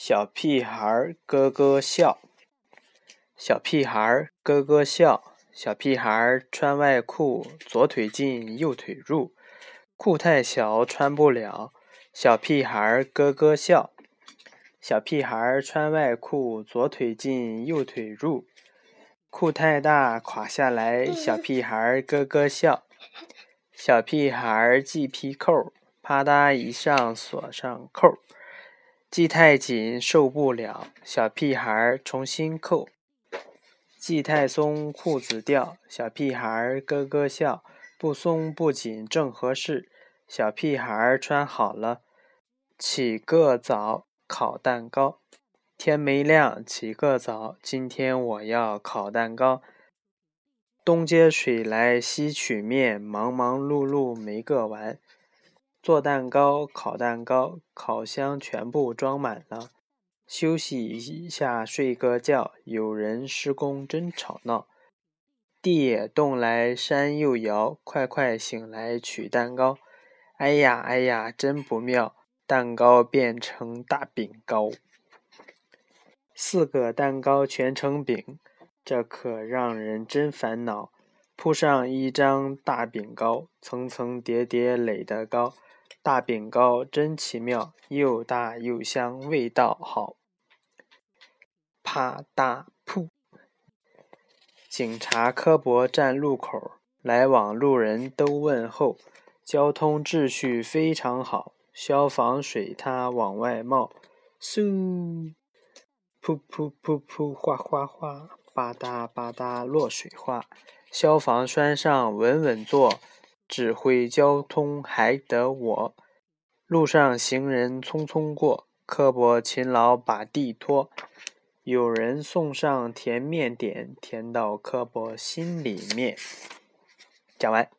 小屁孩咯咯笑，小屁孩咯咯笑，小屁孩穿外裤，左腿进右腿入，裤太小穿不了，小屁孩咯咯笑，小屁孩穿外裤，左腿进右腿入，裤太大垮下来，小屁孩咯咯笑，小屁孩系皮扣，啪嗒一上锁上扣。系太紧受不了，小屁孩重新扣；系太松裤子掉，小屁孩咯咯笑。不松不紧正合适，小屁孩穿好了，起个早烤蛋糕。天没亮起个早，今天我要烤蛋糕。东接水来西取面，忙忙碌碌没个完。做蛋糕，烤蛋糕，烤箱全部装满了。休息一下，睡个觉。有人施工真吵闹，地也动来，山又摇。快快醒来取蛋糕。哎呀哎呀，真不妙，蛋糕变成大饼糕。四个蛋糕全成饼，这可让人真烦恼。铺上一张大饼糕，层层叠叠垒得高。大饼糕真奇妙，又大又香，味道好。啪嗒噗！警察科博站路口，来往路人都问候，交通秩序非常好。消防水它往外冒，嗖！噗噗噗噗，哗哗哗，吧嗒吧嗒落水花。消防栓上稳稳坐。指挥交通还得我，路上行人匆匆过，刻薄勤劳把地拖。有人送上甜面点，甜到刻薄心里面。讲完。